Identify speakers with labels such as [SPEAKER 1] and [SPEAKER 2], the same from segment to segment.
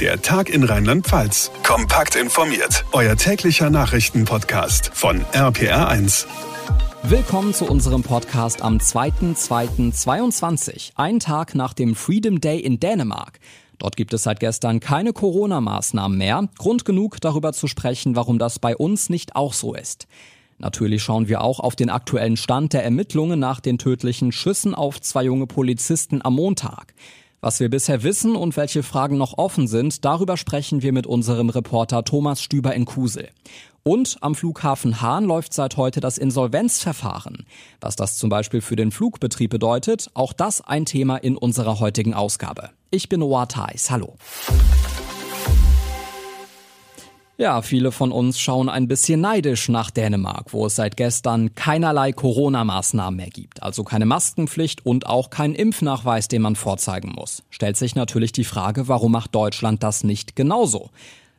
[SPEAKER 1] Der Tag in Rheinland-Pfalz. Kompakt informiert. Euer täglicher Nachrichtenpodcast von RPR1.
[SPEAKER 2] Willkommen zu unserem Podcast am 2.2.22, ein Tag nach dem Freedom Day in Dänemark. Dort gibt es seit gestern keine Corona-Maßnahmen mehr. Grund genug, darüber zu sprechen, warum das bei uns nicht auch so ist. Natürlich schauen wir auch auf den aktuellen Stand der Ermittlungen nach den tödlichen Schüssen auf zwei junge Polizisten am Montag. Was wir bisher wissen und welche Fragen noch offen sind, darüber sprechen wir mit unserem Reporter Thomas Stüber in Kusel. Und am Flughafen Hahn läuft seit heute das Insolvenzverfahren. Was das zum Beispiel für den Flugbetrieb bedeutet, auch das ein Thema in unserer heutigen Ausgabe. Ich bin Noah Thais. Hallo. Ja, viele von uns schauen ein bisschen neidisch nach Dänemark, wo es seit gestern keinerlei Corona-Maßnahmen mehr gibt. Also keine Maskenpflicht und auch kein Impfnachweis, den man vorzeigen muss. Stellt sich natürlich die Frage, warum macht Deutschland das nicht genauso?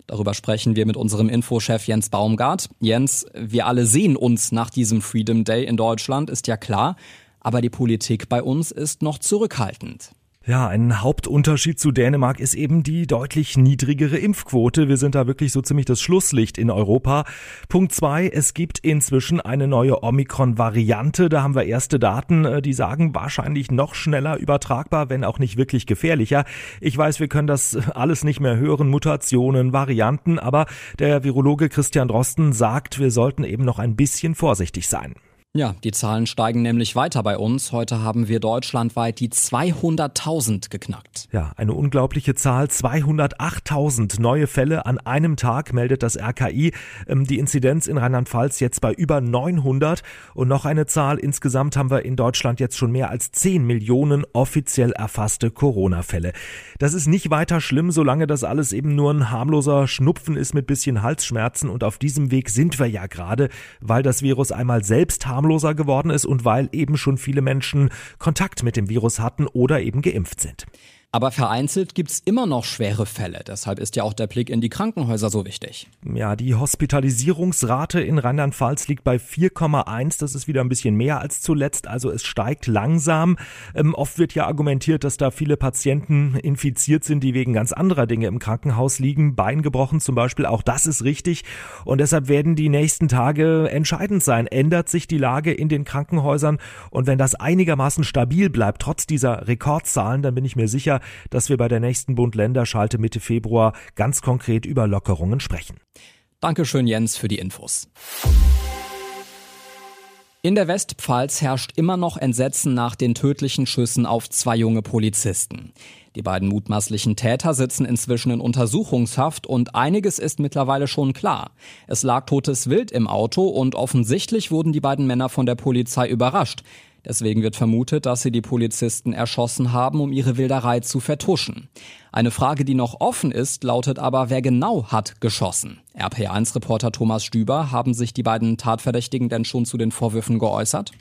[SPEAKER 2] Darüber sprechen wir mit unserem Infochef Jens Baumgart. Jens, wir alle sehen uns nach diesem Freedom Day in Deutschland, ist ja klar. Aber die Politik bei uns ist noch zurückhaltend.
[SPEAKER 3] Ja, ein Hauptunterschied zu Dänemark ist eben die deutlich niedrigere Impfquote. Wir sind da wirklich so ziemlich das Schlusslicht in Europa. Punkt zwei, es gibt inzwischen eine neue Omikron-Variante. Da haben wir erste Daten, äh, die sagen, wahrscheinlich noch schneller übertragbar, wenn auch nicht wirklich gefährlicher. Ich weiß, wir können das alles nicht mehr hören, Mutationen, Varianten, aber der Virologe Christian Drosten sagt, wir sollten eben noch ein bisschen vorsichtig sein.
[SPEAKER 2] Ja, die Zahlen steigen nämlich weiter bei uns. Heute haben wir deutschlandweit die 200.000 geknackt.
[SPEAKER 3] Ja, eine unglaubliche Zahl. 208.000 neue Fälle an einem Tag meldet das RKI. Ähm, die Inzidenz in Rheinland-Pfalz jetzt bei über 900. Und noch eine Zahl. Insgesamt haben wir in Deutschland jetzt schon mehr als 10 Millionen offiziell erfasste Corona-Fälle. Das ist nicht weiter schlimm, solange das alles eben nur ein harmloser Schnupfen ist mit bisschen Halsschmerzen. Und auf diesem Weg sind wir ja gerade, weil das Virus einmal selbst harmlos harmloser geworden ist und weil eben schon viele Menschen Kontakt mit dem Virus hatten oder eben geimpft sind.
[SPEAKER 2] Aber vereinzelt gibt's immer noch schwere Fälle. Deshalb ist ja auch der Blick in die Krankenhäuser so wichtig.
[SPEAKER 3] Ja, die Hospitalisierungsrate in Rheinland-Pfalz liegt bei 4,1. Das ist wieder ein bisschen mehr als zuletzt. Also es steigt langsam. Ähm, oft wird ja argumentiert, dass da viele Patienten infiziert sind, die wegen ganz anderer Dinge im Krankenhaus liegen. Bein gebrochen zum Beispiel. Auch das ist richtig. Und deshalb werden die nächsten Tage entscheidend sein. Ändert sich die Lage in den Krankenhäusern? Und wenn das einigermaßen stabil bleibt, trotz dieser Rekordzahlen, dann bin ich mir sicher, dass wir bei der nächsten Bund-Länder-Schalte Mitte Februar ganz konkret über Lockerungen sprechen.
[SPEAKER 2] Dankeschön, Jens, für die Infos. In der Westpfalz herrscht immer noch Entsetzen nach den tödlichen Schüssen auf zwei junge Polizisten. Die beiden mutmaßlichen Täter sitzen inzwischen in Untersuchungshaft und einiges ist mittlerweile schon klar. Es lag totes Wild im Auto und offensichtlich wurden die beiden Männer von der Polizei überrascht. Deswegen wird vermutet, dass sie die Polizisten erschossen haben, um ihre Wilderei zu vertuschen. Eine Frage, die noch offen ist, lautet aber, wer genau hat geschossen? RPA1-Reporter Thomas Stüber, haben sich die beiden Tatverdächtigen denn schon zu den Vorwürfen geäußert?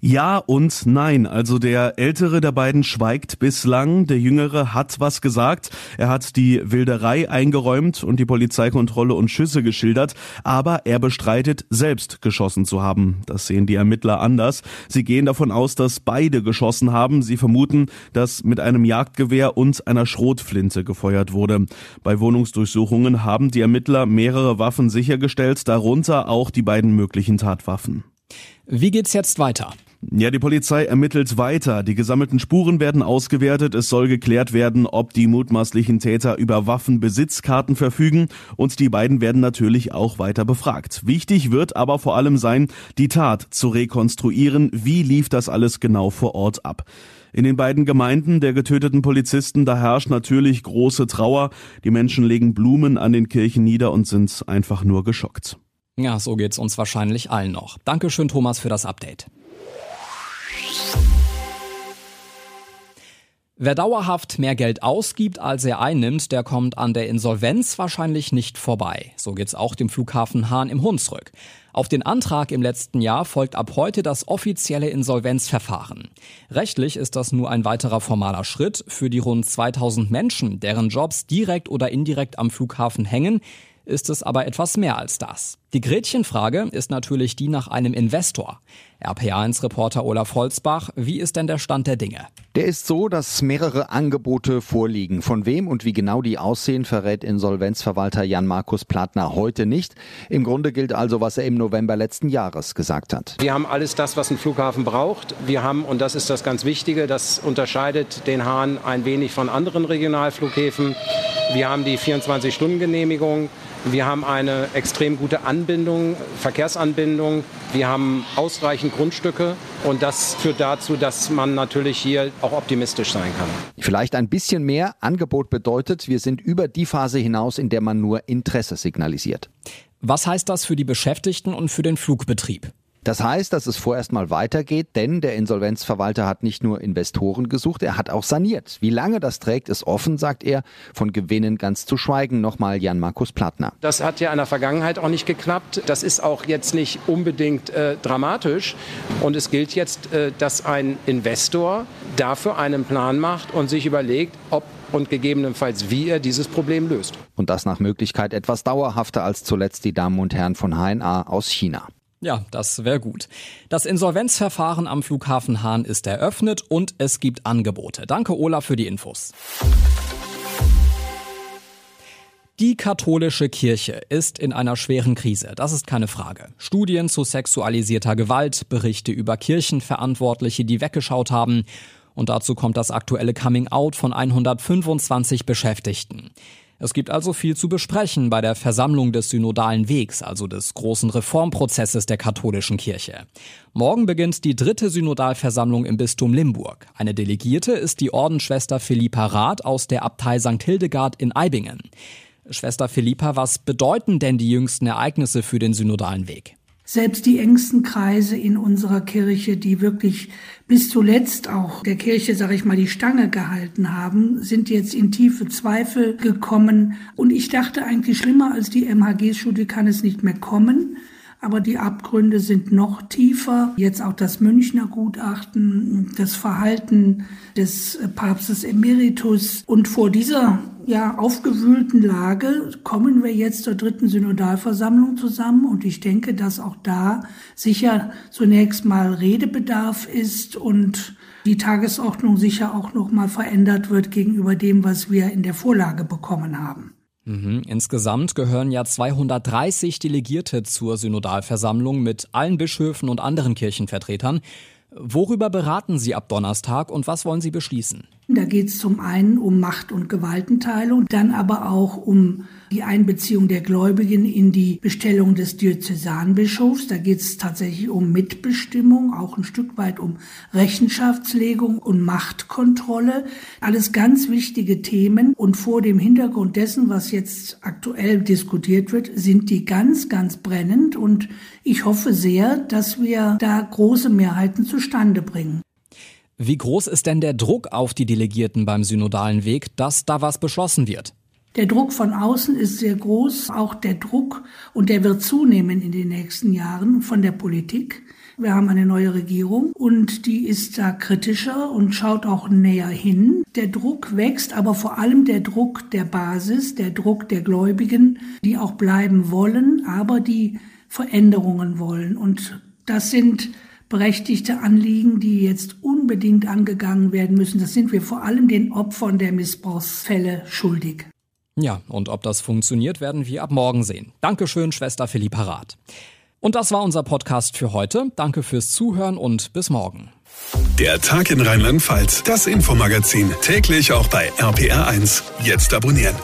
[SPEAKER 4] Ja und nein. Also der ältere der beiden schweigt bislang, der jüngere hat was gesagt. Er hat die Wilderei eingeräumt und die Polizeikontrolle und Schüsse geschildert, aber er bestreitet, selbst geschossen zu haben. Das sehen die Ermittler anders. Sie gehen davon aus, dass beide geschossen haben. Sie vermuten, dass mit einem Jagdgewehr und einer Schrotflinte gefeuert wurde. Bei Wohnungsdurchsuchungen haben die Ermittler mehrere Waffen sichergestellt, darunter auch die beiden möglichen Tatwaffen.
[SPEAKER 2] Wie geht's jetzt weiter?
[SPEAKER 4] Ja, die Polizei ermittelt weiter. Die gesammelten Spuren werden ausgewertet. Es soll geklärt werden, ob die mutmaßlichen Täter über Waffenbesitzkarten verfügen. Und die beiden werden natürlich auch weiter befragt. Wichtig wird aber vor allem sein, die Tat zu rekonstruieren. Wie lief das alles genau vor Ort ab? In den beiden Gemeinden der getöteten Polizisten, da herrscht natürlich große Trauer. Die Menschen legen Blumen an den Kirchen nieder und sind einfach nur geschockt.
[SPEAKER 2] Ja, so geht's uns wahrscheinlich allen noch. Dankeschön, Thomas, für das Update. Wer dauerhaft mehr Geld ausgibt, als er einnimmt, der kommt an der Insolvenz wahrscheinlich nicht vorbei. So geht's auch dem Flughafen Hahn im Hunsrück. Auf den Antrag im letzten Jahr folgt ab heute das offizielle Insolvenzverfahren. Rechtlich ist das nur ein weiterer formaler Schritt für die rund 2000 Menschen, deren Jobs direkt oder indirekt am Flughafen hängen. ist es aber etwas mehr als das. Die Gretchenfrage ist natürlich die nach einem Investor. RPA1-Reporter Olaf Holzbach, wie ist denn der Stand der Dinge?
[SPEAKER 5] Der ist so, dass mehrere Angebote vorliegen. Von wem und wie genau die aussehen, verrät Insolvenzverwalter Jan-Markus Plattner heute nicht. Im Grunde gilt also, was er im November letzten Jahres gesagt hat.
[SPEAKER 6] Wir haben alles das, was ein Flughafen braucht. Wir haben, und das ist das ganz Wichtige, das unterscheidet den Hahn ein wenig von anderen Regionalflughäfen. Wir haben die 24-Stunden-Genehmigung. Wir haben eine extrem gute Anbindung, Verkehrsanbindung. Wir haben ausreichend Grundstücke und das führt dazu, dass man natürlich hier auch optimistisch sein kann.
[SPEAKER 5] Vielleicht ein bisschen mehr Angebot bedeutet, wir sind über die Phase hinaus, in der man nur Interesse signalisiert.
[SPEAKER 2] Was heißt das für die Beschäftigten und für den Flugbetrieb?
[SPEAKER 5] Das heißt, dass es vorerst mal weitergeht, denn der Insolvenzverwalter hat nicht nur Investoren gesucht, er hat auch saniert. Wie lange das trägt, ist offen, sagt er. Von Gewinnen ganz zu schweigen. Nochmal Jan-Markus Plattner.
[SPEAKER 6] Das hat ja in der Vergangenheit auch nicht geklappt. Das ist auch jetzt nicht unbedingt äh, dramatisch. Und es gilt jetzt, äh, dass ein Investor dafür einen Plan macht und sich überlegt, ob und gegebenenfalls wie er dieses Problem löst.
[SPEAKER 5] Und das nach Möglichkeit etwas dauerhafter als zuletzt die Damen und Herren von HNA aus China.
[SPEAKER 2] Ja, das wäre gut. Das Insolvenzverfahren am Flughafen Hahn ist eröffnet und es gibt Angebote. Danke, Ola, für die Infos. Die katholische Kirche ist in einer schweren Krise, das ist keine Frage. Studien zu sexualisierter Gewalt, Berichte über Kirchenverantwortliche, die weggeschaut haben. Und dazu kommt das aktuelle Coming-out von 125 Beschäftigten. Es gibt also viel zu besprechen bei der Versammlung des Synodalen Wegs, also des großen Reformprozesses der katholischen Kirche. Morgen beginnt die dritte Synodalversammlung im Bistum Limburg. Eine Delegierte ist die Ordensschwester Philippa Rath aus der Abtei St. Hildegard in Eibingen. Schwester Philippa, was bedeuten denn die jüngsten Ereignisse für den Synodalen Weg?
[SPEAKER 7] Selbst die engsten Kreise in unserer Kirche, die wirklich bis zuletzt auch der Kirche, sage ich mal, die Stange gehalten haben, sind jetzt in tiefe Zweifel gekommen. Und ich dachte eigentlich, schlimmer als die MHG-Studie kann es nicht mehr kommen. Aber die Abgründe sind noch tiefer. Jetzt auch das Münchner Gutachten, das Verhalten des Papstes Emeritus. Und vor dieser ja, aufgewühlten Lage kommen wir jetzt zur dritten Synodalversammlung zusammen und ich denke, dass auch da sicher zunächst mal Redebedarf ist und die Tagesordnung sicher auch noch mal verändert wird gegenüber dem, was wir in der Vorlage bekommen haben.
[SPEAKER 2] Mhm. Insgesamt gehören ja 230 Delegierte zur Synodalversammlung mit allen Bischöfen und anderen Kirchenvertretern. Worüber beraten Sie ab Donnerstag und was wollen Sie beschließen?
[SPEAKER 7] Da geht es zum einen um Macht- und Gewaltenteilung, dann aber auch um die Einbeziehung der Gläubigen in die Bestellung des Diözesanbischofs. Da geht es tatsächlich um Mitbestimmung, auch ein Stück weit um Rechenschaftslegung und Machtkontrolle. Alles ganz wichtige Themen. Und vor dem Hintergrund dessen, was jetzt aktuell diskutiert wird, sind die ganz, ganz brennend. Und ich hoffe sehr, dass wir da große Mehrheiten zustande bringen.
[SPEAKER 2] Wie groß ist denn der Druck auf die Delegierten beim synodalen Weg, dass da was beschlossen wird?
[SPEAKER 7] Der Druck von außen ist sehr groß, auch der Druck, und der wird zunehmen in den nächsten Jahren von der Politik. Wir haben eine neue Regierung und die ist da kritischer und schaut auch näher hin. Der Druck wächst, aber vor allem der Druck der Basis, der Druck der Gläubigen, die auch bleiben wollen, aber die Veränderungen wollen. Und das sind berechtigte Anliegen, die jetzt unbedingt angegangen werden müssen. Das sind wir vor allem den Opfern der Missbrauchsfälle schuldig.
[SPEAKER 2] Ja, und ob das funktioniert, werden wir ab morgen sehen. Dankeschön, Schwester Philippa Rath. Und das war unser Podcast für heute. Danke fürs Zuhören und bis morgen.
[SPEAKER 1] Der Tag in Rheinland-Pfalz, das Infomagazin, täglich auch bei RPR1. Jetzt abonnieren.